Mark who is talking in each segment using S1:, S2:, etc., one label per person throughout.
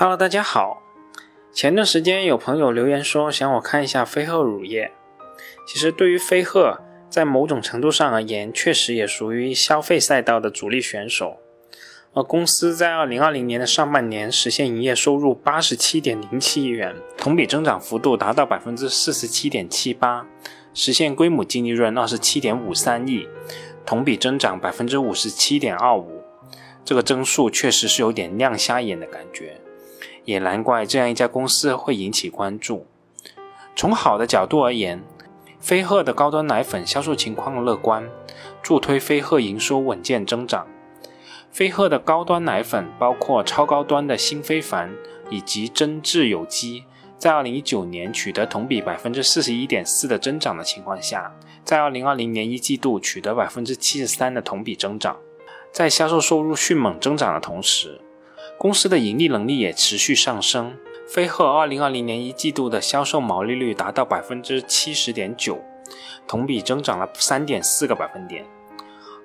S1: Hello，大家好。前段时间有朋友留言说想我看一下飞鹤乳业。其实对于飞鹤，在某种程度上而言，确实也属于消费赛道的主力选手。而公司在二零二零年的上半年实现营业收入八十七点零七亿元，同比增长幅度达到百分之四十七点七八，实现规模净利润二十七点五三亿，同比增长百分之五十七点二五。这个增速确实是有点亮瞎眼的感觉。也难怪这样一家公司会引起关注。从好的角度而言，飞鹤的高端奶粉销售情况乐观，助推飞鹤营收稳健增长。飞鹤的高端奶粉包括超高端的新非凡以及真挚有机，在二零一九年取得同比百分之四十一点四的增长的情况下，在二零二零年一季度取得百分之七十三的同比增长，在销售收入迅猛增长的同时。公司的盈利能力也持续上升。飞鹤二零二零年一季度的销售毛利率达到百分之七十点九，同比增长了三点四个百分点。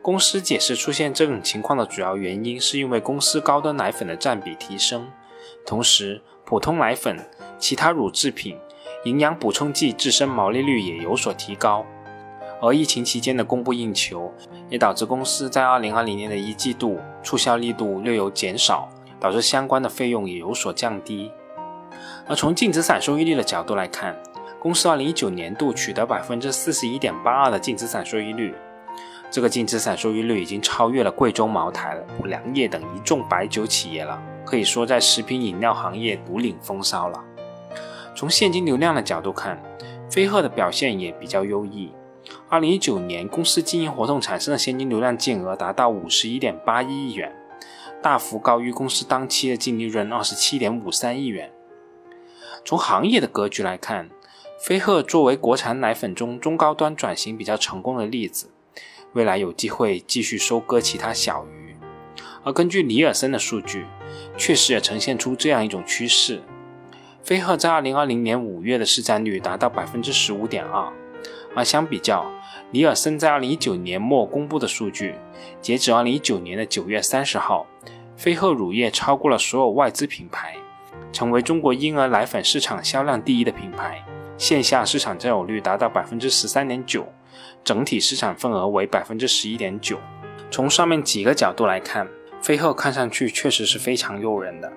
S1: 公司解释出现这种情况的主要原因，是因为公司高端奶粉的占比提升，同时普通奶粉、其他乳制品、营养补充剂自身毛利率也有所提高。而疫情期间的供不应求，也导致公司在二零二零年的一季度促销力度略有减少。导致相关的费用也有所降低。而从净资产收益率的角度来看，公司2019年度取得百分之四十一点八二的净资产收益率，这个净资产收益率已经超越了贵州茅台、五粮液等一众白酒企业了，可以说在食品饮料行业独领风骚了。从现金流量的角度看，飞鹤的表现也比较优异。2019年公司经营活动产生的现金流量净额达到五十一点八一亿元。大幅高于公司当期的净利润二十七点五三亿元。从行业的格局来看，飞鹤作为国产奶粉中中高端转型比较成功的例子，未来有机会继续收割其他小鱼。而根据尼尔森的数据，确实也呈现出这样一种趋势：飞鹤在二零二零年五月的市占率达到百分之十五点二，而相比较。尼尔森在二零一九年末公布的数据，截止二零一九年的九月三十号，飞鹤乳业超过了所有外资品牌，成为中国婴儿奶粉市场销量第一的品牌，线下市场占有率达到百分之十三点九，整体市场份额为百分之十一点九。从上面几个角度来看，飞鹤看上去确实是非常诱人的，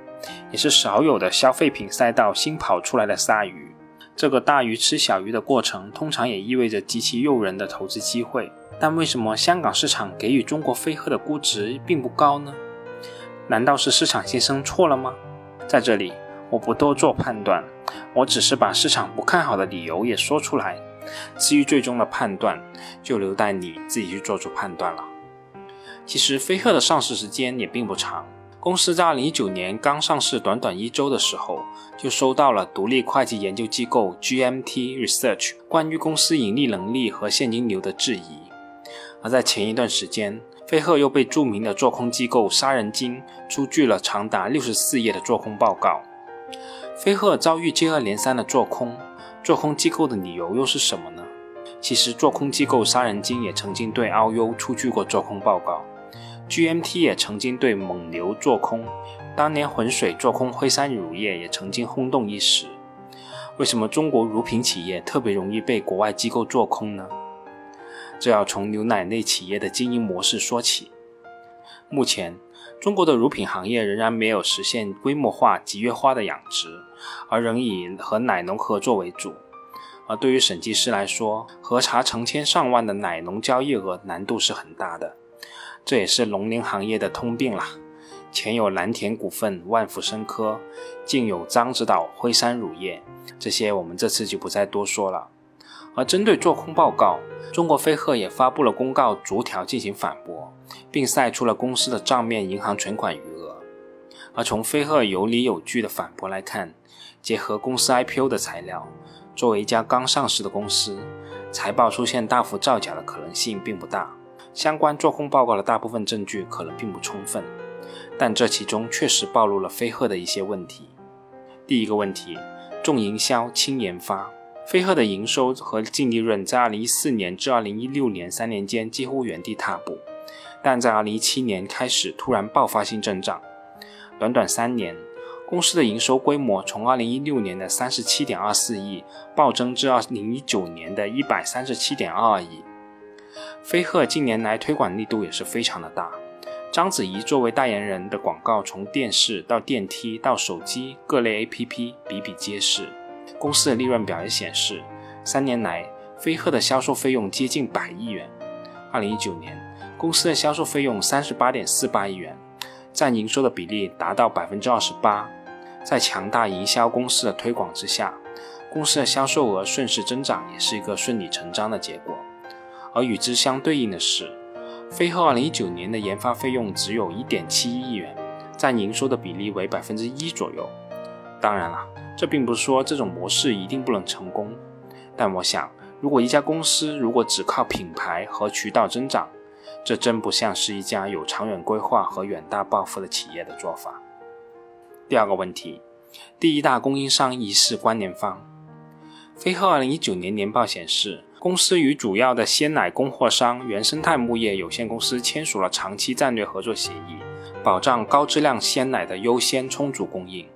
S1: 也是少有的消费品赛道新跑出来的鲨鱼。这个大鱼吃小鱼的过程，通常也意味着极其诱人的投资机会。但为什么香港市场给予中国飞鹤的估值并不高呢？难道是市场先生错了吗？在这里，我不多做判断，我只是把市场不看好的理由也说出来。至于最终的判断，就留待你自己去做出判断了。其实，飞鹤的上市时间也并不长。公司在二零一九年刚上市短短一周的时候，就收到了独立会计研究机构 GMT Research 关于公司盈利能力和现金流的质疑。而在前一段时间，飞鹤又被著名的做空机构杀人鲸出具了长达六十四页的做空报告。飞鹤遭遇接二连三的做空，做空机构的理由又是什么呢？其实，做空机构杀人鲸也曾经对澳优出具过做空报告。GMT 也曾经对蒙牛做空，当年浑水做空辉山乳业也曾经轰动一时。为什么中国乳品企业特别容易被国外机构做空呢？这要从牛奶类企业的经营模式说起。目前，中国的乳品行业仍然没有实现规模化集约化的养殖，而仍以和奶农合作为主。而对于审计师来说，核查成千上万的奶农交易额难度是很大的。这也是农林行业的通病啦。前有蓝田股份、万福生科，近有獐子岛辉山乳业，这些我们这次就不再多说了。而针对做空报告，中国飞鹤也发布了公告，逐条进行反驳，并晒出了公司的账面银行存款余额。而从飞鹤有理有据的反驳来看，结合公司 IPO 的材料，作为一家刚上市的公司，财报出现大幅造假的可能性并不大。相关做空报告的大部分证据可能并不充分，但这其中确实暴露了飞鹤的一些问题。第一个问题，重营销轻研发。飞鹤的营收和净利润在2014年至2016年三年间几乎原地踏步，但在2017年开始突然爆发性增长。短短三年，公司的营收规模从2016年的37.24亿暴增至2019年的137.22亿。飞鹤近年来推广力度也是非常的大，章子怡作为代言人的广告从电视到电梯到手机各类 APP 比比皆是。公司的利润表也显示，三年来飞鹤的销售费用接近百亿元。2019年，公司的销售费用38.48亿元，占营收的比例达到百分之二十八。在强大营销公司的推广之下，公司的销售额顺势增长，也是一个顺理成章的结果。而与之相对应的是，飞鹤2019年的研发费用只有一点七亿元，占营收的比例为百分之一左右。当然了，这并不是说这种模式一定不能成功，但我想，如果一家公司如果只靠品牌和渠道增长，这真不像是一家有长远规划和远大抱负的企业的做法。第二个问题，第一大供应商疑似关联方。飞鹤二零一九年年报显示，公司与主要的鲜奶供货商原生态牧业有限公司签署了长期战略合作协议，保障高质量鲜奶的优先充足供应。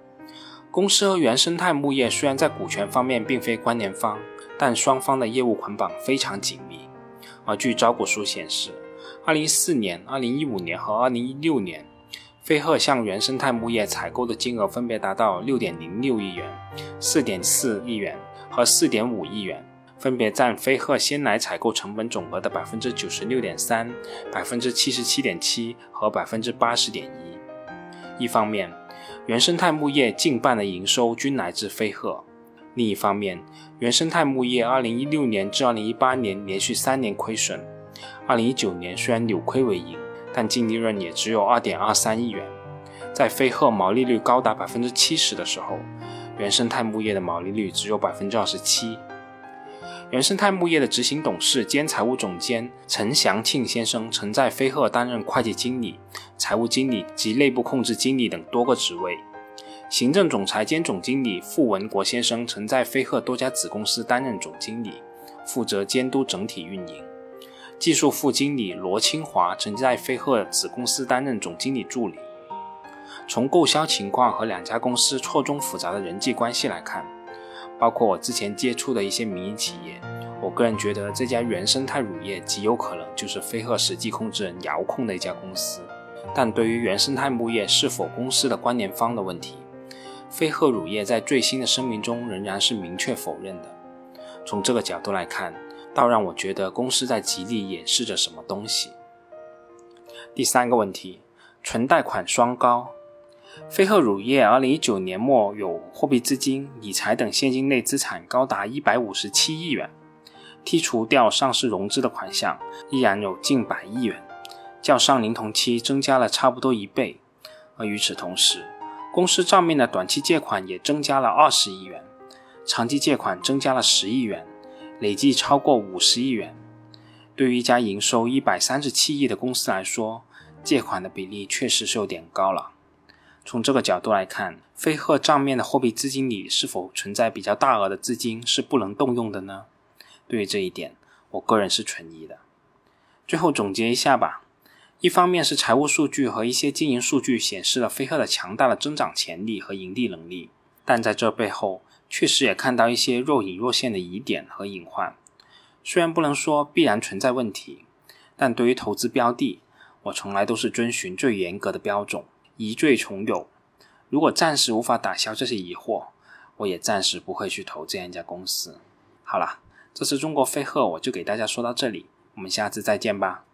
S1: 公司和原生态牧业虽然在股权方面并非关联方，但双方的业务捆绑非常紧密。而据招股书显示，二零一四年、二零一五年和二零一六年。飞鹤向原生态牧业采购的金额分别达到六点零六亿元、四点四亿元和四点五亿元，分别占飞鹤鲜奶采购成本总额的百分之九十六点三、百分之七十七点七和百分之八十点一。一方面，原生态牧业近半的营收均来自飞鹤；另一方面，原生态牧业二零一六年至二零一八年连续三年亏损，二零一九年虽然扭亏为盈。但净利润也只有二点二三亿元，在飞鹤毛利率高达百分之七十的时候，原生态牧业的毛利率只有百分之二十七。原生态牧业的执行董事兼财务总监陈祥庆先生曾在飞鹤担任会计经理、财务经理及内部控制经理等多个职位。行政总裁兼总经理傅文国先生曾在飞鹤多家子公司担任总经理，负责监督整体运营。技术副经理罗清华曾在飞鹤子公司担任总经理助理。从购销情况和两家公司错综复杂的人际关系来看，包括我之前接触的一些民营企业，我个人觉得这家原生态乳业极有可能就是飞鹤实际控制人遥控的一家公司。但对于原生态牧业是否公司的关联方的问题，飞鹤乳业在最新的声明中仍然是明确否认的。从这个角度来看。倒让我觉得公司在极力掩饰着什么东西。第三个问题，存贷款双高。飞鹤乳业二零一九年末有货币资金、理财等现金类资产高达一百五十七亿元，剔除掉上市融资的款项，依然有近百亿元，较上年同期增加了差不多一倍。而与此同时，公司账面的短期借款也增加了二十亿元，长期借款增加了十亿元。累计超过五十亿元，对于一家营收一百三十七亿的公司来说，借款的比例确实是有点高了。从这个角度来看，飞鹤账面的货币资金里是否存在比较大额的资金是不能动用的呢？对于这一点，我个人是存疑的。最后总结一下吧，一方面是财务数据和一些经营数据显示了飞鹤的强大的增长潜力和盈利能力，但在这背后。确实也看到一些若隐若现的疑点和隐患，虽然不能说必然存在问题，但对于投资标的，我从来都是遵循最严格的标准，疑罪从有。如果暂时无法打消这些疑惑，我也暂时不会去投这样一家公司。好了，这次中国飞鹤我就给大家说到这里，我们下次再见吧。